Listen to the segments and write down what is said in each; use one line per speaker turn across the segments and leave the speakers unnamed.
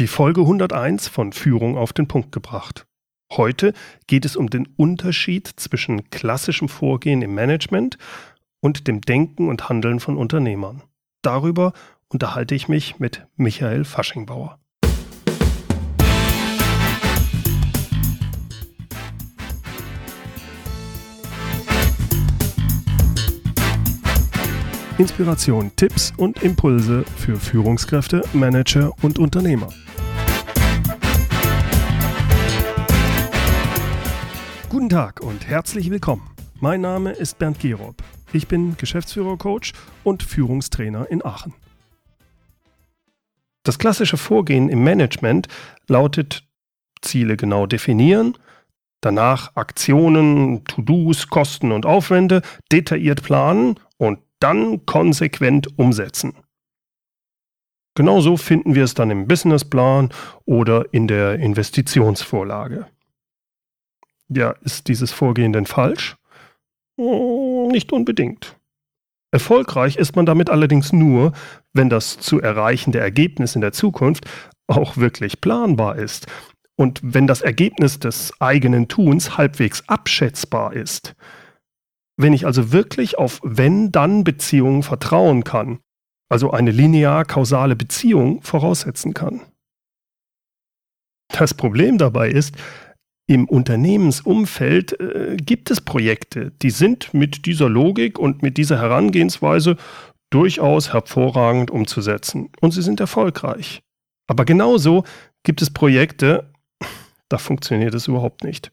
Die Folge 101 von Führung auf den Punkt gebracht. Heute geht es um den Unterschied zwischen klassischem Vorgehen im Management und dem Denken und Handeln von Unternehmern. Darüber unterhalte ich mich mit Michael Faschingbauer. Inspiration, Tipps und Impulse für Führungskräfte, Manager und Unternehmer. Guten Tag und herzlich willkommen. Mein Name ist Bernd Gerob. Ich bin Geschäftsführer-Coach und Führungstrainer in Aachen. Das klassische Vorgehen im Management lautet Ziele genau definieren, danach Aktionen, To-Dos, Kosten und Aufwände detailliert planen und dann konsequent umsetzen. Genauso finden wir es dann im Businessplan oder in der Investitionsvorlage. Ja, ist dieses Vorgehen denn falsch? Hm, nicht unbedingt. Erfolgreich ist man damit allerdings nur, wenn das zu erreichende Ergebnis in der Zukunft auch wirklich planbar ist und wenn das Ergebnis des eigenen Tuns halbwegs abschätzbar ist. Wenn ich also wirklich auf Wenn-Dann-Beziehungen vertrauen kann, also eine linear-kausale Beziehung voraussetzen kann. Das Problem dabei ist, im Unternehmensumfeld äh, gibt es Projekte, die sind mit dieser Logik und mit dieser Herangehensweise durchaus hervorragend umzusetzen und sie sind erfolgreich. Aber genauso gibt es Projekte, da funktioniert es überhaupt nicht.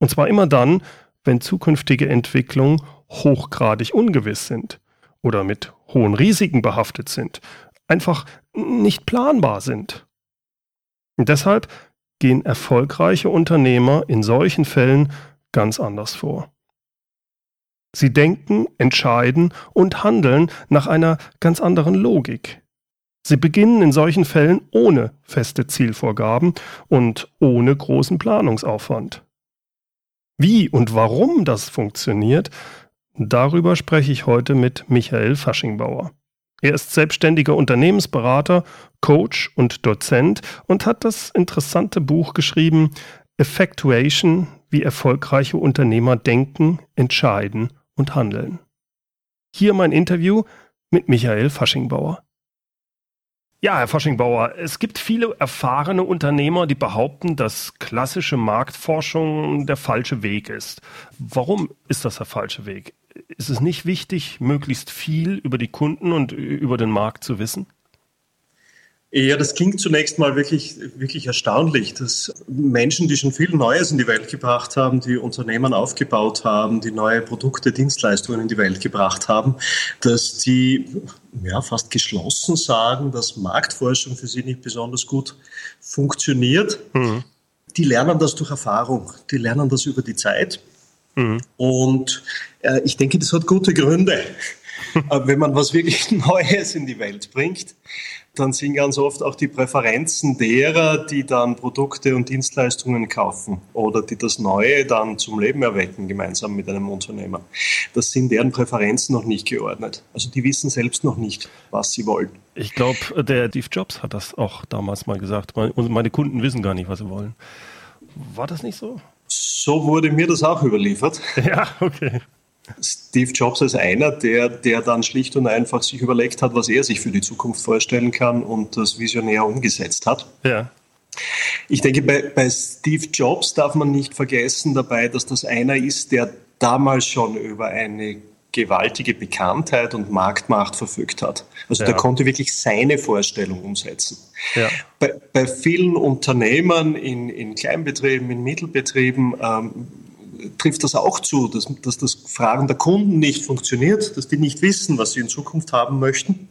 Und zwar immer dann, wenn zukünftige Entwicklungen hochgradig ungewiss sind oder mit hohen Risiken behaftet sind, einfach nicht planbar sind. Und deshalb gehen erfolgreiche Unternehmer in solchen Fällen ganz anders vor. Sie denken, entscheiden und handeln nach einer ganz anderen Logik. Sie beginnen in solchen Fällen ohne feste Zielvorgaben und ohne großen Planungsaufwand. Wie und warum das funktioniert, darüber spreche ich heute mit Michael Faschingbauer. Er ist selbstständiger Unternehmensberater, Coach und Dozent und hat das interessante Buch geschrieben Effectuation, wie erfolgreiche Unternehmer denken, entscheiden und handeln. Hier mein Interview mit Michael Faschingbauer. Ja, Herr Faschingbauer, es gibt viele erfahrene Unternehmer, die behaupten, dass klassische Marktforschung der falsche Weg ist. Warum ist das der falsche Weg? Ist es nicht wichtig, möglichst viel über die Kunden und über den Markt zu wissen?
Ja, das klingt zunächst mal wirklich, wirklich erstaunlich, dass Menschen, die schon viel Neues in die Welt gebracht haben, die Unternehmen aufgebaut haben, die neue Produkte, Dienstleistungen in die Welt gebracht haben, dass die ja, fast geschlossen sagen, dass Marktforschung für sie nicht besonders gut funktioniert. Mhm. Die lernen das durch Erfahrung, die lernen das über die Zeit. Mhm. Und äh, ich denke, das hat gute Gründe. Äh, wenn man was wirklich Neues in die Welt bringt, dann sind ganz oft auch die Präferenzen derer, die dann Produkte und Dienstleistungen kaufen oder die das Neue dann zum Leben erwecken, gemeinsam mit einem Unternehmer. Das sind deren Präferenzen noch nicht geordnet. Also die wissen selbst noch nicht, was sie wollen.
Ich glaube, der Steve Jobs hat das auch damals mal gesagt. Meine Kunden wissen gar nicht, was sie wollen. War das nicht so?
So wurde mir das auch überliefert.
Ja, okay.
Steve Jobs als einer, der, der dann schlicht und einfach sich überlegt hat, was er sich für die Zukunft vorstellen kann und das visionär umgesetzt hat.
Ja.
Ich denke, bei, bei Steve Jobs darf man nicht vergessen dabei, dass das einer ist, der damals schon über eine gewaltige Bekanntheit und Marktmacht verfügt hat. Also ja. der konnte wirklich seine Vorstellung umsetzen. Ja. Bei, bei, vielen Unternehmern in, in Kleinbetrieben, in Mittelbetrieben ähm, trifft das auch zu, dass, dass das Fragen der Kunden nicht funktioniert, dass die nicht wissen, was sie in Zukunft haben möchten.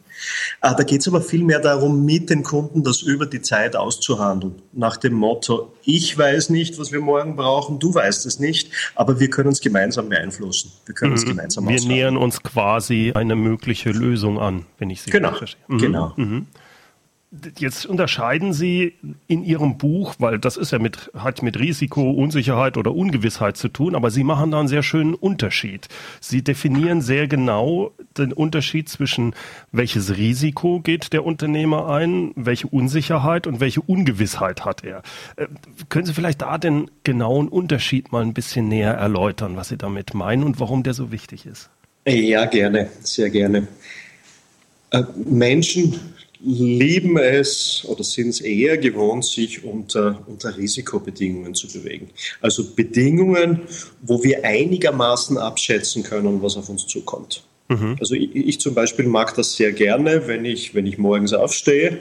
Äh, da geht es aber vielmehr darum, mit den Kunden das über die Zeit auszuhandeln. Nach dem Motto, ich weiß nicht, was wir morgen brauchen, du weißt es nicht, aber wir können es gemeinsam beeinflussen. Wir können mhm. es gemeinsam
Wir aushandeln. nähern uns quasi eine mögliche Lösung an, wenn ich Sie
genau. verstehe. Mhm. Genau. Mhm.
Jetzt unterscheiden Sie in Ihrem Buch, weil das ist ja mit, hat mit Risiko, Unsicherheit oder Ungewissheit zu tun, aber Sie machen da einen sehr schönen Unterschied. Sie definieren sehr genau den Unterschied zwischen welches Risiko geht der Unternehmer ein, welche Unsicherheit und welche Ungewissheit hat er. Äh, können Sie vielleicht da den genauen Unterschied mal ein bisschen näher erläutern, was Sie damit meinen und warum der so wichtig ist?
Ja, gerne, sehr gerne. Äh, Menschen lieben es oder sind es eher gewohnt, sich unter, unter Risikobedingungen zu bewegen. Also Bedingungen, wo wir einigermaßen abschätzen können, was auf uns zukommt. Mhm. Also ich, ich, zum Beispiel mag das sehr gerne, wenn ich, wenn ich morgens aufstehe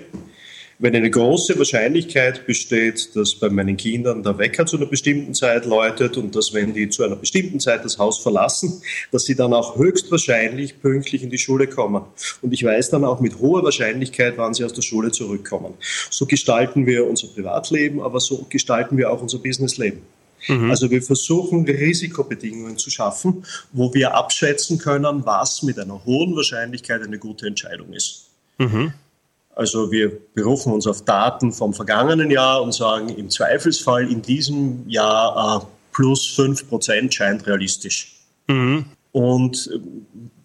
wenn eine große Wahrscheinlichkeit besteht, dass bei meinen Kindern der Wecker zu einer bestimmten Zeit läutet und dass, wenn die zu einer bestimmten Zeit das Haus verlassen, dass sie dann auch höchstwahrscheinlich pünktlich in die Schule kommen. Und ich weiß dann auch mit hoher Wahrscheinlichkeit, wann sie aus der Schule zurückkommen. So gestalten wir unser Privatleben, aber so gestalten wir auch unser Businessleben. Mhm. Also wir versuchen Risikobedingungen zu schaffen, wo wir abschätzen können, was mit einer hohen Wahrscheinlichkeit eine gute Entscheidung ist. Mhm. Also wir berufen uns auf Daten vom vergangenen Jahr und sagen, im Zweifelsfall in diesem Jahr äh, plus 5 Prozent scheint realistisch. Mhm. Und äh,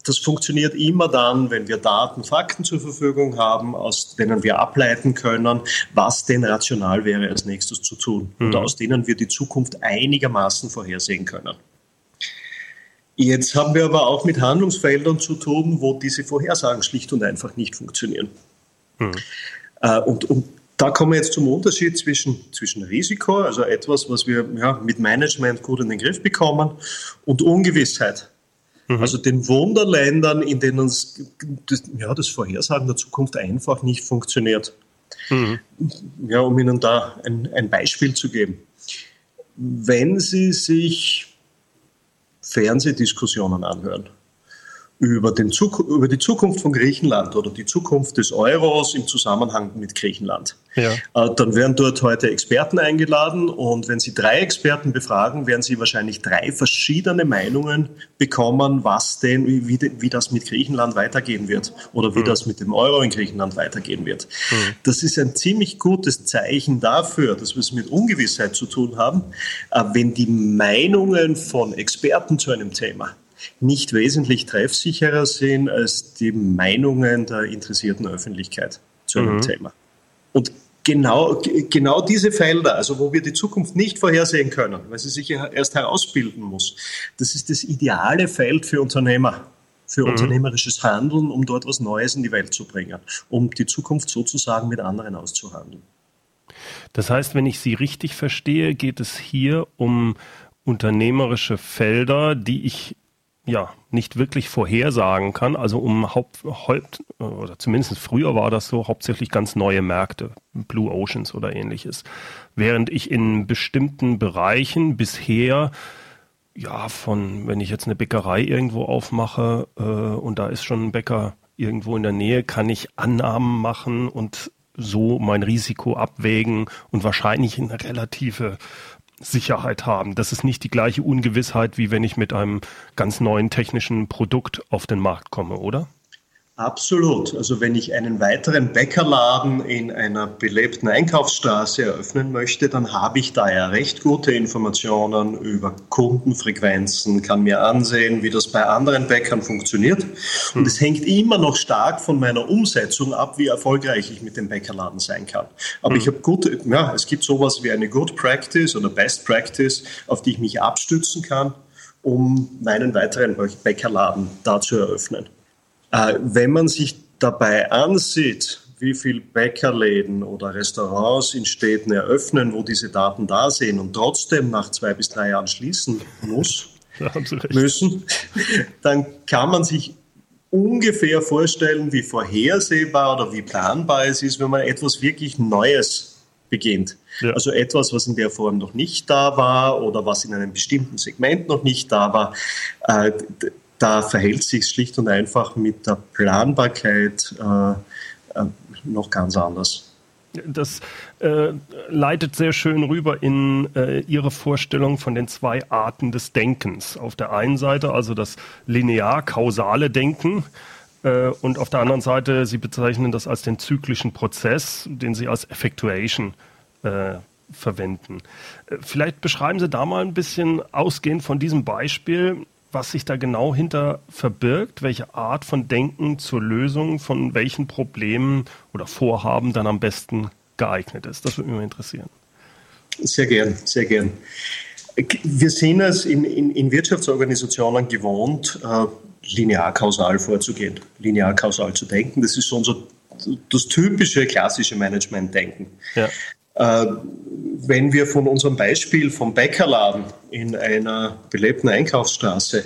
das funktioniert immer dann, wenn wir Daten, Fakten zur Verfügung haben, aus denen wir ableiten können, was denn rational wäre, als nächstes zu tun. Mhm. Und aus denen wir die Zukunft einigermaßen vorhersehen können. Jetzt haben wir aber auch mit Handlungsfeldern zu tun, wo diese Vorhersagen schlicht und einfach nicht funktionieren. Mhm. und, und da kommen wir jetzt zum Unterschied zwischen, zwischen Risiko, also etwas, was wir ja, mit Management gut in den Griff bekommen, und Ungewissheit. Mhm. Also den Wunderländern, in denen das, ja, das Vorhersagen der Zukunft einfach nicht funktioniert. Mhm. Ja, um Ihnen da ein, ein Beispiel zu geben. Wenn Sie sich Fernsehdiskussionen anhören, über, den, über die Zukunft von Griechenland oder die Zukunft des Euros im Zusammenhang mit Griechenland. Ja. Äh, dann werden dort heute Experten eingeladen und wenn Sie drei Experten befragen, werden Sie wahrscheinlich drei verschiedene Meinungen bekommen, was denn, wie, wie das mit Griechenland weitergehen wird oder wie mhm. das mit dem Euro in Griechenland weitergehen wird. Mhm. Das ist ein ziemlich gutes Zeichen dafür, dass wir es mit Ungewissheit zu tun haben, äh, wenn die Meinungen von Experten zu einem Thema nicht wesentlich treffsicherer sind als die Meinungen der interessierten Öffentlichkeit zu einem mhm. Thema. Und genau, genau diese Felder, also wo wir die Zukunft nicht vorhersehen können, weil sie sich erst herausbilden muss, das ist das ideale Feld für Unternehmer, für mhm. unternehmerisches Handeln, um dort was Neues in die Welt zu bringen, um die Zukunft sozusagen mit anderen auszuhandeln.
Das heißt, wenn ich Sie richtig verstehe, geht es hier um unternehmerische Felder, die ich ja nicht wirklich vorhersagen kann. Also um Haupt, Haupt oder zumindest früher war das so hauptsächlich ganz neue Märkte, Blue Oceans oder ähnliches. Während ich in bestimmten Bereichen bisher ja von, wenn ich jetzt eine Bäckerei irgendwo aufmache äh, und da ist schon ein Bäcker irgendwo in der Nähe, kann ich Annahmen machen und so mein Risiko abwägen und wahrscheinlich eine relative Sicherheit haben. Das ist nicht die gleiche Ungewissheit, wie wenn ich mit einem ganz neuen technischen Produkt auf den Markt komme, oder?
Absolut. Also wenn ich einen weiteren Bäckerladen in einer belebten Einkaufsstraße eröffnen möchte, dann habe ich da ja recht gute Informationen über Kundenfrequenzen, kann mir ansehen, wie das bei anderen Bäckern funktioniert. Und hm. es hängt immer noch stark von meiner Umsetzung ab, wie erfolgreich ich mit dem Bäckerladen sein kann. Aber hm. ich habe gute, ja, es gibt sowas wie eine Good Practice oder Best Practice, auf die ich mich abstützen kann, um meinen weiteren Bäckerladen da zu eröffnen. Äh, wenn man sich dabei ansieht, wie viele Bäckerläden oder Restaurants in Städten eröffnen, wo diese Daten da sind und trotzdem nach zwei bis drei Jahren schließen muss, müssen, dann kann man sich ungefähr vorstellen, wie vorhersehbar oder wie planbar es ist, wenn man etwas wirklich Neues beginnt. Ja. Also etwas, was in der Form noch nicht da war oder was in einem bestimmten Segment noch nicht da war. Da verhält sich schlicht und einfach mit der Planbarkeit äh, äh, noch ganz anders.
Das äh, leitet sehr schön rüber in äh, Ihre Vorstellung von den zwei Arten des Denkens. Auf der einen Seite also das linear-kausale Denken, Äh, und auf der anderen Seite, Sie bezeichnen das als den zyklischen Prozess, den Sie als Effectuation äh, verwenden. Äh, vielleicht beschreiben Sie da mal ein bisschen ausgehend von diesem Beispiel, was sich da genau hinter verbirgt, welche Art von Denken zur Lösung von welchen Problemen oder Vorhaben dann am besten geeignet ist. Das würde mich interessieren.
Sehr gern, sehr gern. Wir sind es in, in, in Wirtschaftsorganisationen gewohnt, äh, linear-kausal vorzugehen, linear-kausal zu denken. Das ist so unser, das typische klassische Management-Denken. Ja. Äh, wenn wir von unserem Beispiel vom Bäckerladen in einer belebten Einkaufsstraße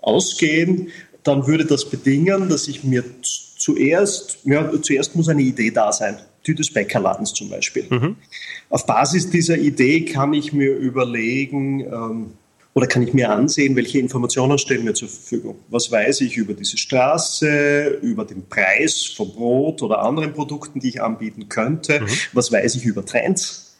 ausgehen, dann würde das bedingen, dass ich mir zuerst, ja, zuerst muss eine Idee da sein, die des Bäckerladens zum Beispiel. Mhm. Auf Basis dieser Idee kann ich mir überlegen, ähm, oder kann ich mir ansehen, welche Informationen stehen mir zur Verfügung? Was weiß ich über diese Straße, über den Preis von Brot oder anderen Produkten, die ich anbieten könnte? Mhm. Was weiß ich über Trends?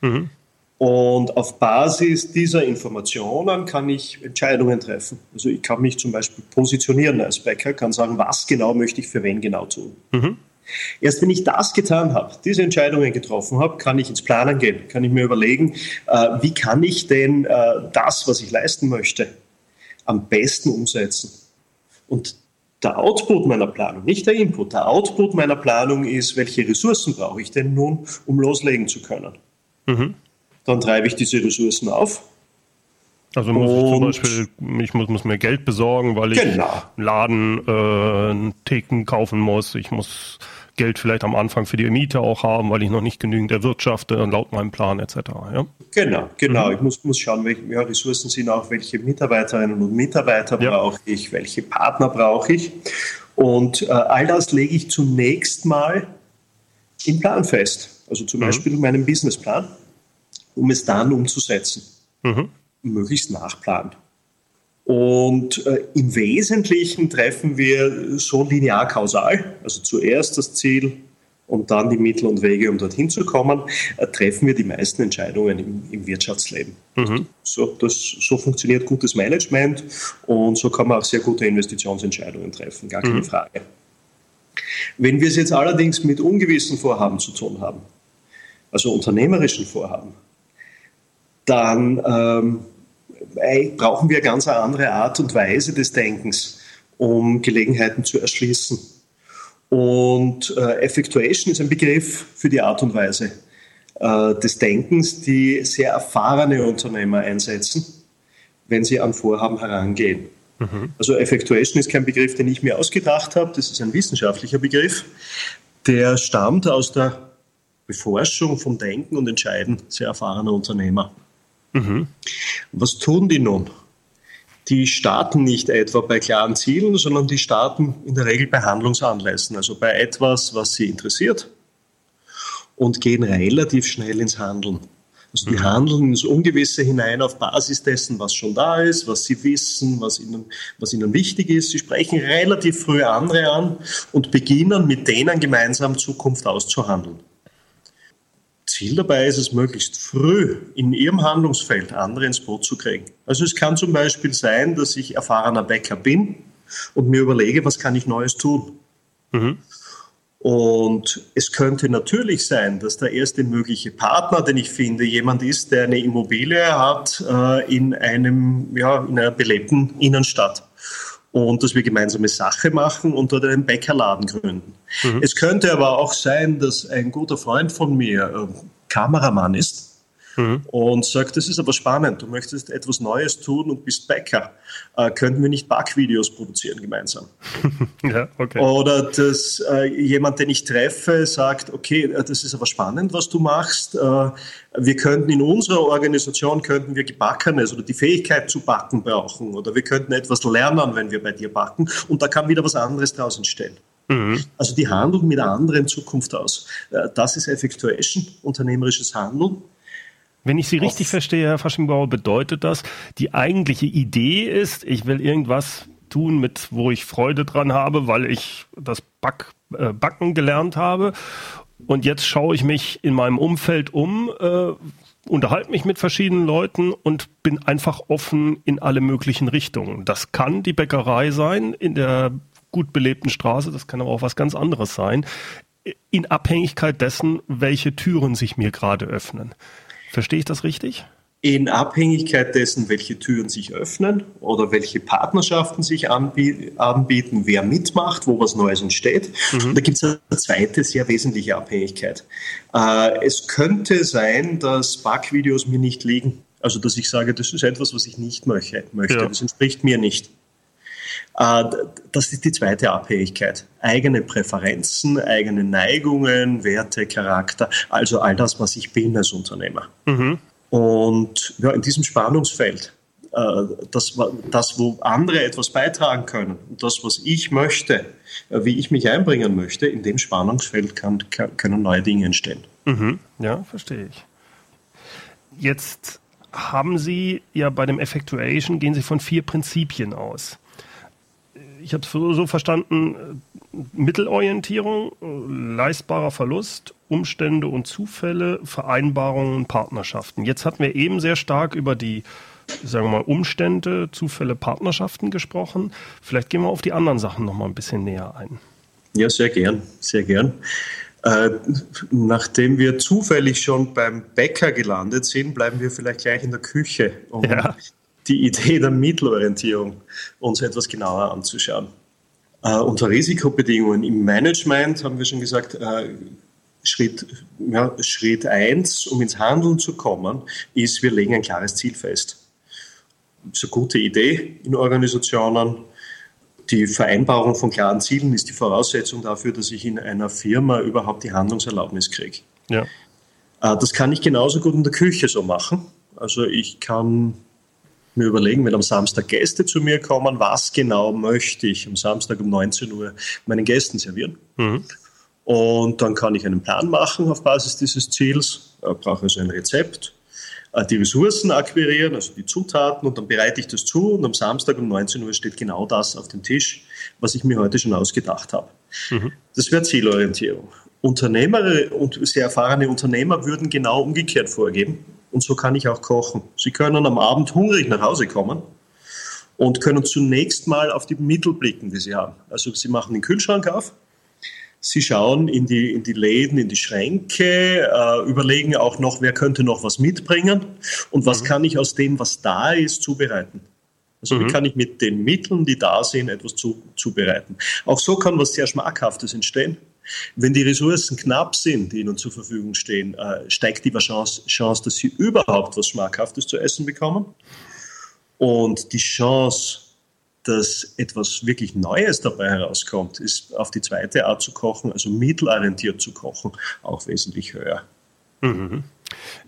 Mhm. Und auf Basis dieser Informationen kann ich Entscheidungen treffen. Also ich kann mich zum Beispiel positionieren als Bäcker, kann sagen, was genau möchte ich für wen genau tun. Mhm. Erst wenn ich das getan habe, diese Entscheidungen getroffen habe, kann ich ins Planen gehen, kann ich mir überlegen, äh, wie kann ich denn äh, das, was ich leisten möchte, am besten umsetzen. Und der Output meiner Planung, nicht der Input, der Output meiner Planung ist, welche Ressourcen brauche ich denn nun, um loslegen zu können. Mhm. Dann treibe ich diese Ressourcen auf,
also muss ich zum Beispiel, ich muss, muss, mir Geld besorgen, weil ich genau. Laden äh, einen Theken kaufen muss. Ich muss Geld vielleicht am Anfang für die Miete auch haben, weil ich noch nicht genügend erwirtschafte laut meinem Plan etc. Ja?
Genau, genau. Mhm. Ich muss, muss schauen, welche ja, Ressourcen sind auch, welche Mitarbeiterinnen und Mitarbeiter ja. brauche ich, welche Partner brauche ich. Und äh, all das lege ich zunächst mal im Plan fest. Also zum mhm. Beispiel in meinem Businessplan, um es dann umzusetzen. Mhm möglichst nachplanen. Und äh, im Wesentlichen treffen wir so linear-kausal, also zuerst das Ziel und dann die Mittel und Wege, um dorthin zu kommen, äh, treffen wir die meisten Entscheidungen im, im Wirtschaftsleben. Mhm. So, das, so funktioniert gutes Management und so kann man auch sehr gute Investitionsentscheidungen treffen, gar keine mhm. Frage. Wenn wir es jetzt allerdings mit ungewissen Vorhaben zu tun haben, also unternehmerischen Vorhaben, dann ähm, brauchen wir ganz eine andere Art und Weise des Denkens, um Gelegenheiten zu erschließen. Und äh, Effectuation ist ein Begriff für die Art und Weise äh, des Denkens, die sehr erfahrene Unternehmer einsetzen, wenn sie an Vorhaben herangehen. Mhm. Also Effectuation ist kein Begriff, den ich mir ausgedacht habe, das ist ein wissenschaftlicher Begriff, der stammt aus der Beforschung vom Denken und Entscheiden sehr erfahrener Unternehmer. Mhm. Was tun die nun? Die starten nicht etwa bei klaren Zielen, sondern die starten in der Regel bei Handlungsanlässen, also bei etwas, was sie interessiert und gehen relativ schnell ins Handeln. Also die mhm. handeln ins Ungewisse hinein auf Basis dessen, was schon da ist, was sie wissen, was ihnen, was ihnen wichtig ist. Sie sprechen relativ früh andere an und beginnen mit denen gemeinsam Zukunft auszuhandeln. Ziel dabei ist es, möglichst früh in ihrem Handlungsfeld andere ins Boot zu kriegen. Also es kann zum Beispiel sein, dass ich erfahrener Bäcker bin und mir überlege, was kann ich Neues tun. Mhm. Und es könnte natürlich sein, dass der erste mögliche Partner, den ich finde, jemand ist, der eine Immobilie hat äh, in einem, ja, in einer belebten Innenstadt und dass wir gemeinsame Sache machen und dort einen Bäckerladen gründen. Mhm. Es könnte aber auch sein, dass ein guter Freund von mir äh, Kameramann ist mhm. und sagt, das ist aber spannend, du möchtest etwas Neues tun und bist Bäcker. Äh, könnten wir nicht Backvideos produzieren gemeinsam? ja, okay. Oder dass äh, jemand, den ich treffe, sagt, okay, äh, das ist aber spannend, was du machst. Äh, wir könnten in unserer Organisation, könnten wir Gebackenes oder die Fähigkeit zu backen brauchen oder wir könnten etwas lernen, wenn wir bei dir backen und da kann wieder was anderes draus entstehen. Mhm. Also die handeln mit einer anderen Zukunft aus. Äh, das ist Effectuation, unternehmerisches Handeln.
Wenn ich Sie richtig verstehe, Herr Faschimbauer, bedeutet das, die eigentliche Idee ist, ich will irgendwas tun, mit wo ich Freude dran habe, weil ich das Back, äh, Backen gelernt habe. Und jetzt schaue ich mich in meinem Umfeld um, äh, unterhalte mich mit verschiedenen Leuten und bin einfach offen in alle möglichen Richtungen. Das kann die Bäckerei sein, in der gut belebten Straße, das kann aber auch was ganz anderes sein, in Abhängigkeit dessen, welche Türen sich mir gerade öffnen. Verstehe ich das richtig?
in Abhängigkeit dessen, welche Türen sich öffnen oder welche Partnerschaften sich anbieten, wer mitmacht, wo was Neues entsteht. Mhm. Da gibt es eine zweite sehr wesentliche Abhängigkeit. Äh, es könnte sein, dass Bug-Videos mir nicht liegen. Also dass ich sage, das ist etwas, was ich nicht möchte. Ja. Das entspricht mir nicht. Äh, das ist die zweite Abhängigkeit. Eigene Präferenzen, eigene Neigungen, Werte, Charakter, also all das, was ich bin als Unternehmer. Mhm. Und ja, in diesem Spannungsfeld, äh, das, das, wo andere etwas beitragen können das, was ich möchte, äh, wie ich mich einbringen möchte, in dem Spannungsfeld kann, kann, können neue Dinge entstehen.
Mhm. Ja, verstehe ich. Jetzt haben Sie ja bei dem Effectuation, gehen Sie von vier Prinzipien aus. Ich habe es so verstanden, Mittelorientierung, leistbarer Verlust, Umstände und Zufälle, Vereinbarungen und Partnerschaften. Jetzt hatten wir eben sehr stark über die, sagen wir mal, Umstände, Zufälle, Partnerschaften gesprochen. Vielleicht gehen wir auf die anderen Sachen noch mal ein bisschen näher ein.
Ja, sehr gern, sehr gern. Äh, nachdem wir zufällig schon beim Bäcker gelandet sind, bleiben wir vielleicht gleich in der Küche, um ja. Die Idee der Mittelorientierung uns etwas genauer anzuschauen. Uh, unter Risikobedingungen im Management haben wir schon gesagt, uh, Schritt, ja, Schritt eins, um ins Handeln zu kommen, ist, wir legen ein klares Ziel fest. Das ist eine gute Idee in Organisationen. Die Vereinbarung von klaren Zielen ist die Voraussetzung dafür, dass ich in einer Firma überhaupt die Handlungserlaubnis kriege. Ja. Uh, das kann ich genauso gut in der Küche so machen. Also ich kann mir überlegen, wenn am Samstag Gäste zu mir kommen, was genau möchte ich am Samstag um 19 Uhr meinen Gästen servieren. Mhm. Und dann kann ich einen Plan machen auf Basis dieses Ziels, ich brauche also ein Rezept, äh, die Ressourcen akquirieren, also die Zutaten, und dann bereite ich das zu und am Samstag um 19 Uhr steht genau das auf dem Tisch, was ich mir heute schon ausgedacht habe. Mhm. Das wäre Zielorientierung. Unternehmer und sehr erfahrene Unternehmer würden genau umgekehrt vorgeben und so kann ich auch kochen. Sie können am Abend hungrig nach Hause kommen und können zunächst mal auf die Mittel blicken, die sie haben. Also sie machen den Kühlschrank auf, sie schauen in die, in die Läden, in die Schränke, äh, überlegen auch noch, wer könnte noch was mitbringen und was mhm. kann ich aus dem, was da ist, zubereiten. Also mhm. wie kann ich mit den Mitteln, die da sind, etwas zu, zubereiten. Auch so kann was sehr Schmackhaftes entstehen. Wenn die Ressourcen knapp sind, die ihnen zur Verfügung stehen, äh, steigt die Chance, Chance, dass sie überhaupt was Schmackhaftes zu essen bekommen. Und die Chance, dass etwas wirklich Neues dabei herauskommt, ist auf die zweite Art zu kochen, also mittelorientiert zu kochen, auch wesentlich höher.
Mhm.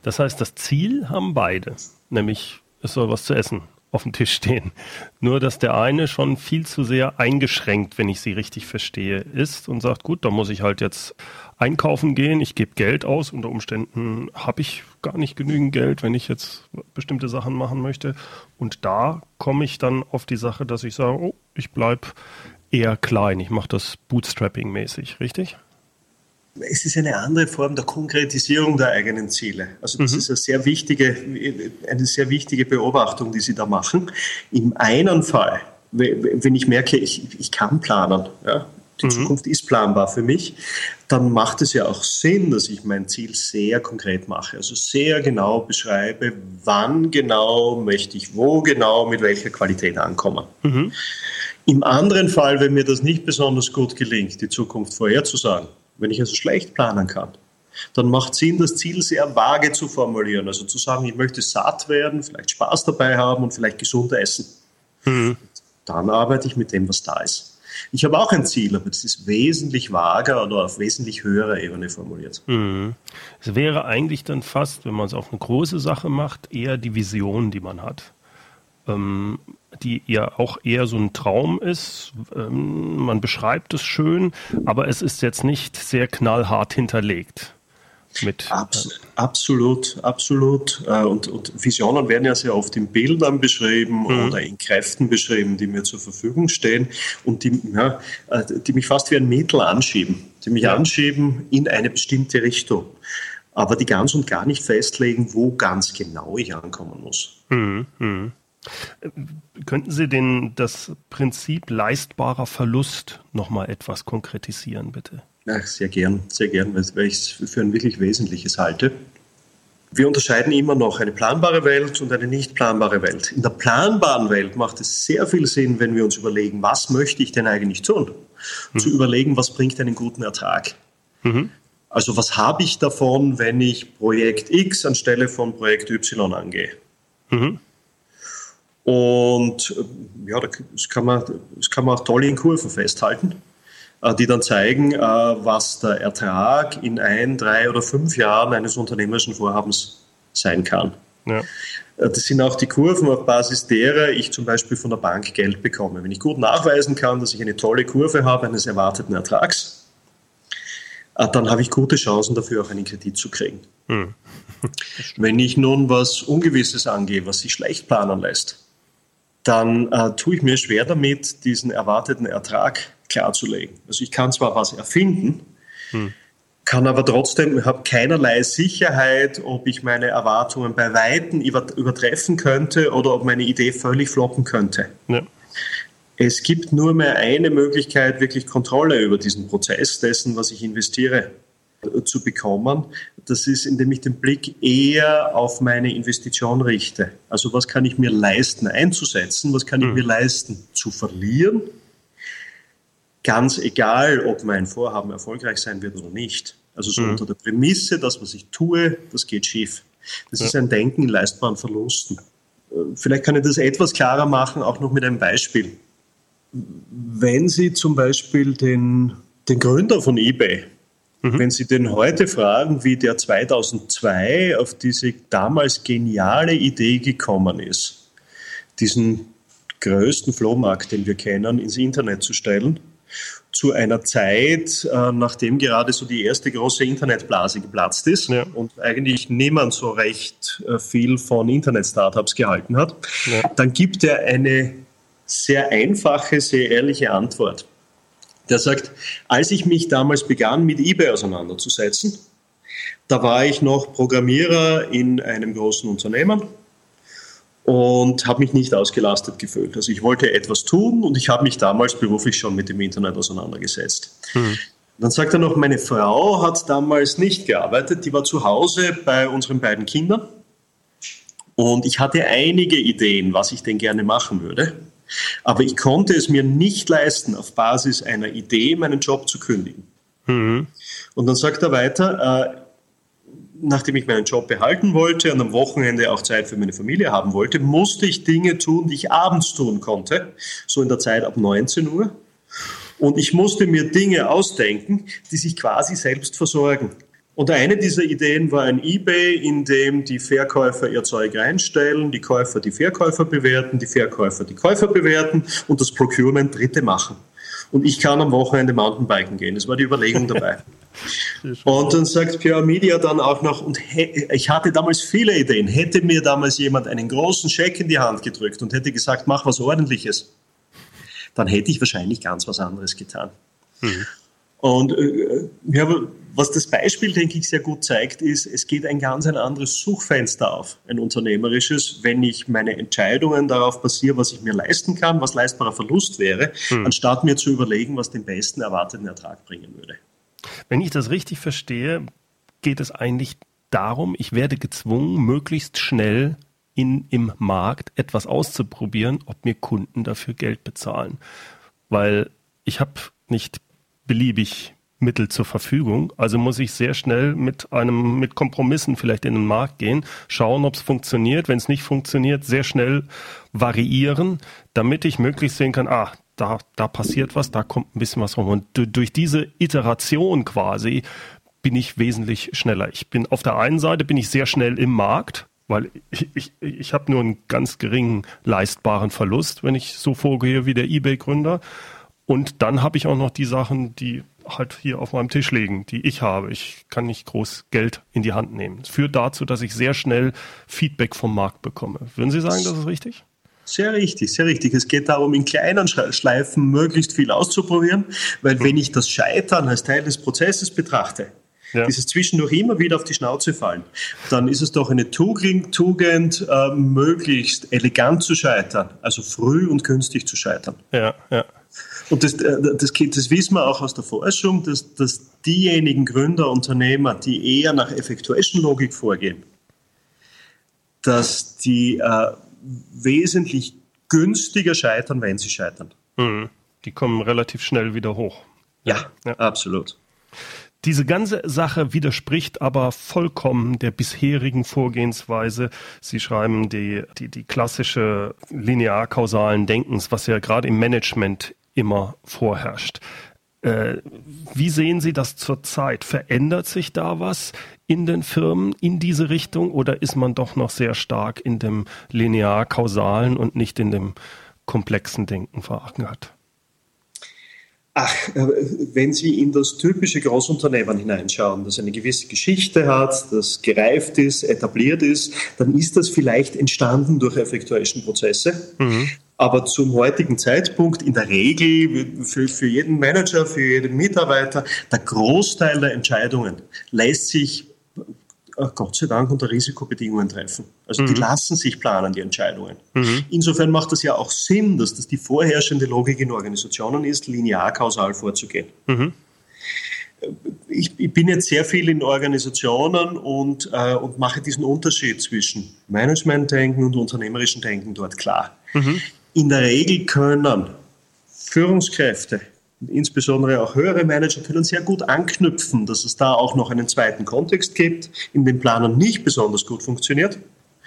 Das heißt, das Ziel haben beide, nämlich es soll was zu essen auf dem Tisch stehen. Nur, dass der eine schon viel zu sehr eingeschränkt, wenn ich sie richtig verstehe, ist und sagt, gut, da muss ich halt jetzt einkaufen gehen, ich gebe Geld aus, unter Umständen habe ich gar nicht genügend Geld, wenn ich jetzt bestimmte Sachen machen möchte. Und da komme ich dann auf die Sache, dass ich sage, oh, ich bleibe eher klein, ich mache das Bootstrapping-mäßig, richtig?
Es ist eine andere Form der Konkretisierung der eigenen Ziele. Also das mhm. ist eine sehr, wichtige, eine sehr wichtige Beobachtung, die Sie da machen. Im einen Fall, wenn ich merke, ich, ich kann planen, ja, die mhm. Zukunft ist planbar für mich, dann macht es ja auch Sinn, dass ich mein Ziel sehr konkret mache. Also sehr genau beschreibe, wann genau möchte ich wo genau mit welcher Qualität ankommen. Mhm. Im anderen Fall, wenn mir das nicht besonders gut gelingt, die Zukunft vorherzusagen, wenn ich also schlecht planen kann, dann macht es Sinn, das Ziel sehr vage zu formulieren. Also zu sagen, ich möchte satt werden, vielleicht Spaß dabei haben und vielleicht gesund essen. Mhm. Dann arbeite ich mit dem, was da ist. Ich habe auch ein Ziel, aber das ist wesentlich vager oder auf wesentlich höherer Ebene formuliert.
Mhm. Es wäre eigentlich dann fast, wenn man es auf eine große Sache macht, eher die Vision, die man hat. Ähm, die ja auch eher so ein Traum ist. Ähm, man beschreibt es schön, aber es ist jetzt nicht sehr knallhart hinterlegt.
Mit, Abs äh, absolut, absolut. Äh, und, und, Visionen werden ja sehr oft in Bildern beschrieben mhm. oder in Kräften beschrieben, die mir zur Verfügung stehen und die, ja, äh, die mich fast wie ein Mittel anschieben, die mich ja. anschieben in eine bestimmte Richtung, aber die ganz und gar nicht festlegen, wo ganz genau ich ankommen muss. Mhm. Mhm.
Könnten Sie den, das Prinzip leistbarer Verlust noch mal etwas konkretisieren, bitte?
Ach, sehr gern, sehr gern, weil ich es für ein wirklich Wesentliches halte. Wir unterscheiden immer noch eine planbare Welt und eine nicht planbare Welt. In der planbaren Welt macht es sehr viel Sinn, wenn wir uns überlegen, was möchte ich denn eigentlich tun? Mhm. Zu überlegen, was bringt einen guten Ertrag? Mhm. Also was habe ich davon, wenn ich Projekt X anstelle von Projekt Y angehe? Mhm. Und ja, das kann, man, das kann man auch toll in Kurven festhalten, äh, die dann zeigen, äh, was der Ertrag in ein, drei oder fünf Jahren eines unternehmerischen Vorhabens sein kann. Ja. Äh, das sind auch die Kurven, auf Basis derer ich zum Beispiel von der Bank Geld bekomme. Wenn ich gut nachweisen kann, dass ich eine tolle Kurve habe eines erwarteten Ertrags, dann habe ich gute Chancen dafür, auch einen Kredit zu kriegen. Hm. Wenn ich nun was Ungewisses angehe, was sich schlecht planen lässt, dann äh, tue ich mir schwer damit, diesen erwarteten Ertrag klarzulegen. Also ich kann zwar was erfinden, hm. kann aber trotzdem, habe keinerlei Sicherheit, ob ich meine Erwartungen bei Weitem übertreffen könnte oder ob meine Idee völlig floppen könnte. Ja. Es gibt nur mehr eine Möglichkeit, wirklich Kontrolle über diesen Prozess dessen, was ich investiere zu bekommen. Das ist, indem ich den Blick eher auf meine Investition richte. Also was kann ich mir leisten einzusetzen, was kann ich mhm. mir leisten zu verlieren. Ganz egal, ob mein Vorhaben erfolgreich sein wird oder nicht. Also so mhm. unter der Prämisse, das, was ich tue, das geht schief. Das ja. ist ein Denken in leistbaren Verlusten. Äh, vielleicht kann ich das etwas klarer machen, auch noch mit einem Beispiel. Wenn Sie zum Beispiel den, den Gründer von eBay, Mhm. Wenn Sie den heute fragen, wie der 2002 auf diese damals geniale Idee gekommen ist, diesen größten Flohmarkt, den wir kennen, ins Internet zu stellen, zu einer Zeit, äh, nachdem gerade so die erste große Internetblase geplatzt ist ja. und eigentlich niemand so recht äh, viel von Internet-Startups gehalten hat, ja. dann gibt er eine sehr einfache, sehr ehrliche Antwort der sagt, als ich mich damals begann, mit eBay auseinanderzusetzen, da war ich noch Programmierer in einem großen Unternehmen und habe mich nicht ausgelastet gefühlt. Also ich wollte etwas tun und ich habe mich damals beruflich schon mit dem Internet auseinandergesetzt. Mhm. Dann sagt er noch, meine Frau hat damals nicht gearbeitet, die war zu Hause bei unseren beiden Kindern und ich hatte einige Ideen, was ich denn gerne machen würde. Aber ich konnte es mir nicht leisten, auf Basis einer Idee meinen Job zu kündigen. Mhm. Und dann sagt er weiter, äh, nachdem ich meinen Job behalten wollte und am Wochenende auch Zeit für meine Familie haben wollte, musste ich Dinge tun, die ich abends tun konnte, so in der Zeit ab 19 Uhr. Und ich musste mir Dinge ausdenken, die sich quasi selbst versorgen. Und eine dieser Ideen war ein eBay, in dem die Verkäufer ihr Zeug reinstellen, die Käufer die Verkäufer bewerten, die Verkäufer die Käufer bewerten und das Procurement Dritte machen. Und ich kann am Wochenende Mountainbiken gehen. Das war die Überlegung dabei. und dann sagt PR Media dann auch noch, und ich hatte damals viele Ideen. Hätte mir damals jemand einen großen Scheck in die Hand gedrückt und hätte gesagt, mach was Ordentliches, dann hätte ich wahrscheinlich ganz was anderes getan. Mhm. Und äh, ja, was das Beispiel, denke ich, sehr gut zeigt, ist, es geht ein ganz ein anderes Suchfenster auf, ein unternehmerisches, wenn ich meine Entscheidungen darauf basiere, was ich mir leisten kann, was leistbarer Verlust wäre, hm. anstatt mir zu überlegen, was den besten erwarteten Ertrag bringen würde.
Wenn ich das richtig verstehe, geht es eigentlich darum, ich werde gezwungen, möglichst schnell in, im Markt etwas auszuprobieren, ob mir Kunden dafür Geld bezahlen. Weil ich habe nicht beliebig Mittel zur Verfügung. Also muss ich sehr schnell mit einem, mit Kompromissen vielleicht in den Markt gehen, schauen, ob es funktioniert. Wenn es nicht funktioniert, sehr schnell variieren, damit ich möglichst sehen kann, ah, da, da passiert was, da kommt ein bisschen was rum. Und durch diese Iteration quasi bin ich wesentlich schneller. Ich bin auf der einen Seite bin ich sehr schnell im Markt, weil ich, ich, ich habe nur einen ganz geringen leistbaren Verlust, wenn ich so vorgehe wie der eBay-Gründer. Und dann habe ich auch noch die Sachen, die halt hier auf meinem Tisch liegen, die ich habe. Ich kann nicht groß Geld in die Hand nehmen. Es führt dazu, dass ich sehr schnell Feedback vom Markt bekomme. Würden Sie sagen, das ist richtig?
Sehr richtig, sehr richtig. Es geht darum, in kleinen Schleifen möglichst viel auszuprobieren, weil mhm. wenn ich das Scheitern als Teil des Prozesses betrachte, ja. dieses zwischendurch immer wieder auf die Schnauze fallen, dann ist es doch eine Tugend, äh, möglichst elegant zu scheitern, also früh und günstig zu scheitern.
Ja, ja.
Und das, äh, das, das, wissen wir auch aus der Forschung, dass, dass diejenigen Gründer, Unternehmer, die eher nach Effectuation-Logik vorgehen, dass die äh, wesentlich günstiger scheitern, wenn sie scheitern.
Mhm. Die kommen relativ schnell wieder hoch.
Ja, ja. absolut.
Diese ganze Sache widerspricht aber vollkommen der bisherigen Vorgehensweise. Sie schreiben die, die, die klassische linear-kausalen Denkens, was ja gerade im Management immer vorherrscht. Äh, wie sehen Sie das zurzeit? Verändert sich da was in den Firmen in diese Richtung oder ist man doch noch sehr stark in dem linear-kausalen und nicht in dem komplexen Denken verankert?
Ach, äh, wenn Sie in das typische Großunternehmen hineinschauen, das eine gewisse Geschichte hat, das gereift ist, etabliert ist, dann ist das vielleicht entstanden durch Effectuation-Prozesse. Mhm. Aber zum heutigen Zeitpunkt in der Regel für, für jeden Manager, für jeden Mitarbeiter, der Großteil der Entscheidungen lässt sich äh, Gott sei Dank unter Risikobedingungen treffen. Also mhm. die lassen sich planen, die Entscheidungen. Mhm. Insofern macht das ja auch Sinn, dass das die vorherrschende Logik in Organisationen ist, linear-kausal vorzugehen. Mhm. Ich, ich, bin jetzt sehr viel in Organisationen und, äh, und mache diesen Unterschied zwischen Management-Denken und unternehmerischen Denken dort klar. In der Regel können Führungskräfte insbesondere auch höhere Manager können sehr gut anknüpfen, dass es da auch noch einen zweiten Kontext gibt, in dem Planern nicht besonders gut funktioniert.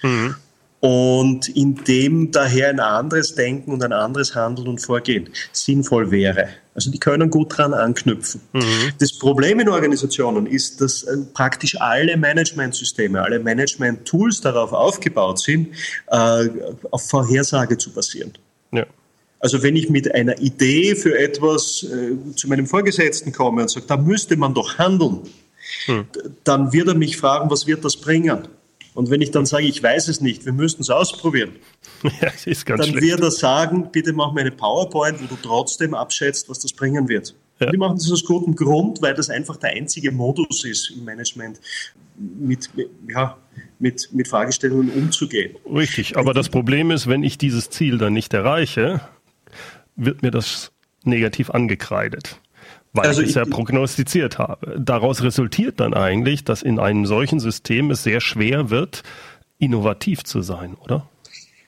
Mhm. Und in dem daher ein anderes Denken und ein anderes Handeln und Vorgehen sinnvoll wäre. Also die können gut dran anknüpfen. Mhm. Das Problem in Organisationen ist, dass äh, praktisch alle Managementsysteme, alle Management-Tools darauf aufgebaut sind, äh, auf Vorhersage zu basieren. Ja. Also wenn ich mit einer Idee für etwas äh, zu meinem Vorgesetzten komme und sage, da müsste man doch handeln, hm. dann wird er mich fragen, was wird das bringen? Und wenn ich dann sage, ich weiß es nicht, wir müssten es ausprobieren, ja, dann schlecht. wird er sagen, bitte mach mir eine PowerPoint, wo du trotzdem abschätzt, was das bringen wird. Ja. Die machen das aus gutem Grund, weil das einfach der einzige Modus ist im Management, mit, ja, mit, mit Fragestellungen umzugehen.
Richtig, aber das Problem ist, wenn ich dieses Ziel dann nicht erreiche, wird mir das negativ angekreidet, weil also ich es ja prognostiziert habe. Daraus resultiert dann eigentlich, dass in einem solchen System es sehr schwer wird, innovativ zu sein, oder?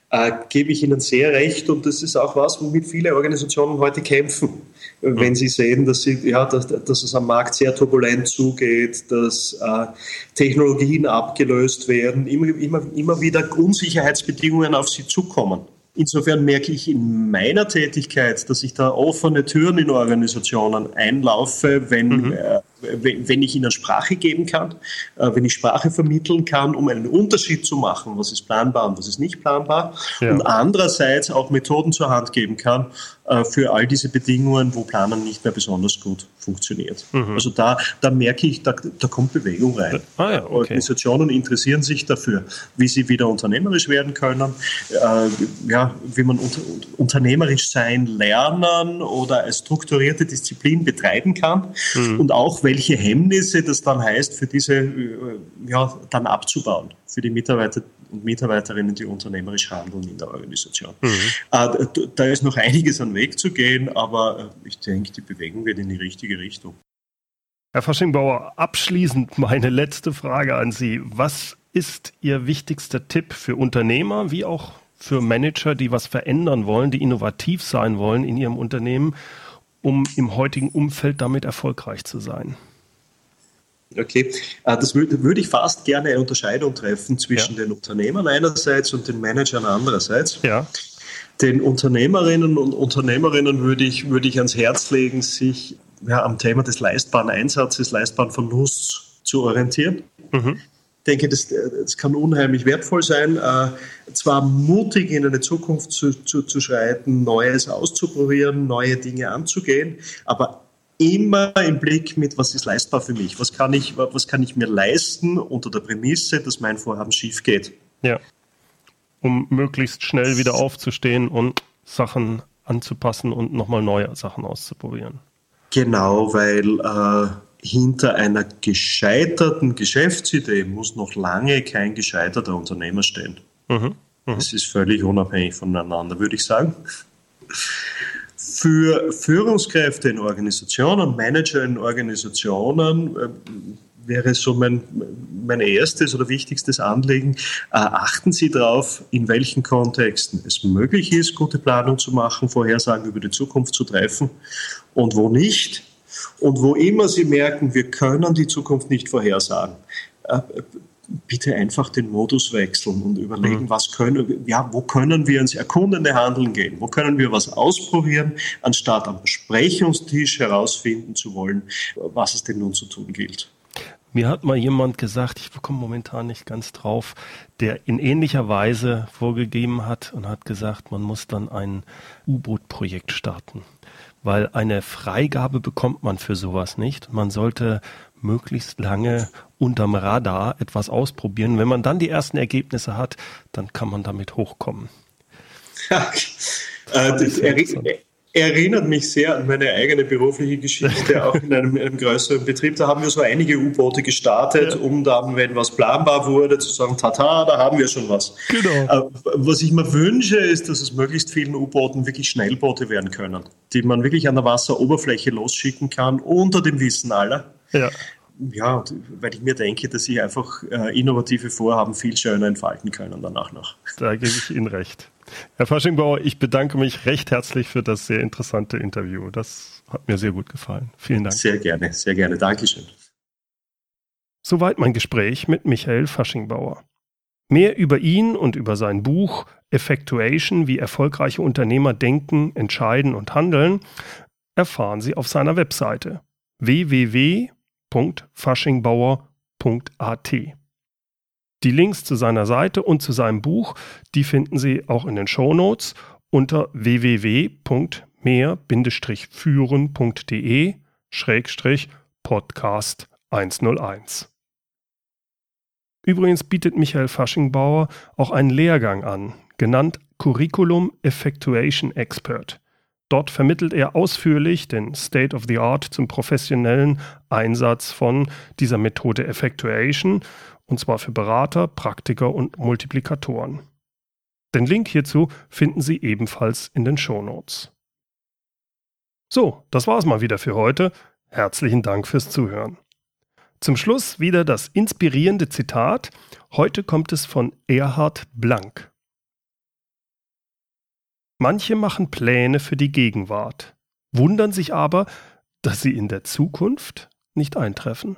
Äh, gebe ich Ihnen sehr recht und das ist auch was, womit viele Organisationen heute kämpfen. Wenn mhm. sie sehen, dass, sie, ja, dass, dass, es am Markt sehr turbulent zugeht, dass äh, Technologien abgelöst werden, immer, immer, immer wieder Unsicherheitsbedingungen auf sie zukommen. Insofern merke ich in meiner Tätigkeit, dass ich da offene Türen in Organisationen einlaufe, wenn, mhm. äh, wenn ich ihnen Sprache geben kann, äh, wenn ich Sprache vermitteln kann, um einen Unterschied zu machen, was ist planbar und was ist nicht planbar. Ja. Und andererseits auch Methoden zur Hand geben kann, äh, für all diese Bedingungen, wo Planen nicht mehr besonders gut funktioniert. Mhm. Also da, da merke ich, da, da kommt Bewegung rein. Ah, ja, okay. Organisationen interessieren sich dafür, wie sie wieder unternehmerisch werden können, äh, ja, wie man unter, unternehmerisch sein lernen oder als strukturierte Disziplin betreiben kann mhm. und auch welche Hemmnisse das dann heißt, für diese äh, ja, dann abzubauen, für die Mitarbeiter und Mitarbeiterinnen, die unternehmerisch handeln in der Organisation. Mhm. Äh, da ist noch einiges an Weg zu gehen, aber äh, ich denke, die Bewegung geht in die richtige Richtung.
Herr Faschingbauer, abschließend meine letzte Frage an Sie. Was ist Ihr wichtigster Tipp für Unternehmer wie auch für Manager, die was verändern wollen, die innovativ sein wollen in ihrem Unternehmen, um im heutigen Umfeld damit erfolgreich zu sein?
Okay, äh, das würde ich fast gerne eine Unterscheidung treffen zwischen ja. den Unternehmern einerseits und den Managern andererseits. Ja. Den Unternehmerinnen und Unternehmerinnen würde ich, würde ich ans Herz legen, sich ja, am Thema des leistbaren Einsatzes, leistbaren Verlusts zu orientieren. Mhm. Ich denke, das, das kann unheimlich wertvoll sein, äh, zwar mutig in eine Zukunft zu, zu, zu schreiten, Neues auszuprobieren, neue Dinge anzugehen, aber immer im Blick mit, was ist leistbar für mich, was kann ich, was kann ich mir leisten unter der Prämisse, dass mein Vorhaben schief geht.
Ja, um möglichst schnell wieder aufzustehen und Sachen anzupassen und nochmal neue Sachen auszuprobieren.
Genau, weil äh, hinter einer gescheiterten Geschäftsidee muss noch lange kein gescheiterter Unternehmer stehen. Mhm. Mhm. Das ist völlig unabhängig voneinander, würde ich sagen. Für Führungskräfte in Organisationen, Manager in Organisationen äh, wäre so mein, mein erstes oder wichtigstes Anliegen. Äh, achten Sie darauf, in welchen Kontexten es möglich ist, gute Planung zu machen, Vorhersagen über die Zukunft zu treffen und wo nicht. Und wo immer Sie merken, wir können die Zukunft nicht vorhersagen, äh, bitte einfach den Modus wechseln und überlegen, mhm. was können, ja, wo können wir ins erkundende Handeln gehen? Wo können wir was ausprobieren, anstatt am Besprechungstisch herausfinden zu wollen, was es denn nun zu tun gilt?
Mir hat mal jemand gesagt, ich bekomme momentan nicht ganz drauf, der in ähnlicher Weise vorgegeben hat und hat gesagt, man muss dann ein U-Boot-Projekt starten. Weil eine Freigabe bekommt man für sowas nicht. Man sollte möglichst lange unterm Radar etwas ausprobieren. Wenn man dann die ersten Ergebnisse hat, dann kann man damit hochkommen.
äh, das, erinnert mich sehr an meine eigene berufliche Geschichte, auch in einem, einem, größeren Betrieb. Da haben wir so einige U-Boote gestartet, ja. um dann, wenn was planbar wurde, zu sagen, tata, da haben wir schon was. Genau. Äh, was ich mir wünsche, ist, dass es möglichst vielen U-Booten wirklich Schnellboote werden können, die man wirklich an der Wasseroberfläche losschicken kann, unter dem Wissen aller. Ja. Ja, weil ich mir denke, dass sie einfach äh, innovative Vorhaben viel schöner entfalten können danach noch.
Da gebe ich Ihnen recht. Herr Faschingbauer, ich bedanke mich recht herzlich für das sehr interessante Interview. Das hat mir sehr gut gefallen. Vielen Dank.
Sehr gerne, sehr gerne. Dankeschön.
Soweit mein Gespräch mit Michael Faschingbauer. Mehr über ihn und über sein Buch Effectuation, wie erfolgreiche Unternehmer denken, entscheiden und handeln, erfahren Sie auf seiner Webseite www.faschingbauer.at. Die Links zu seiner Seite und zu seinem Buch, die finden Sie auch in den Show Notes unter www.mehr-führen.de Podcast 101. Übrigens bietet Michael Faschingbauer auch einen Lehrgang an, genannt Curriculum Effectuation Expert. Dort vermittelt er ausführlich den State of the Art zum professionellen Einsatz von dieser Methode Effectuation und zwar für Berater, Praktiker und Multiplikatoren. Den Link hierzu finden Sie ebenfalls in den Show Notes. So, das war's mal wieder für heute. Herzlichen Dank fürs Zuhören. Zum Schluss wieder das inspirierende Zitat. Heute kommt es von Erhard Blank. Manche machen Pläne für die Gegenwart, wundern sich aber, dass sie in der Zukunft nicht eintreffen.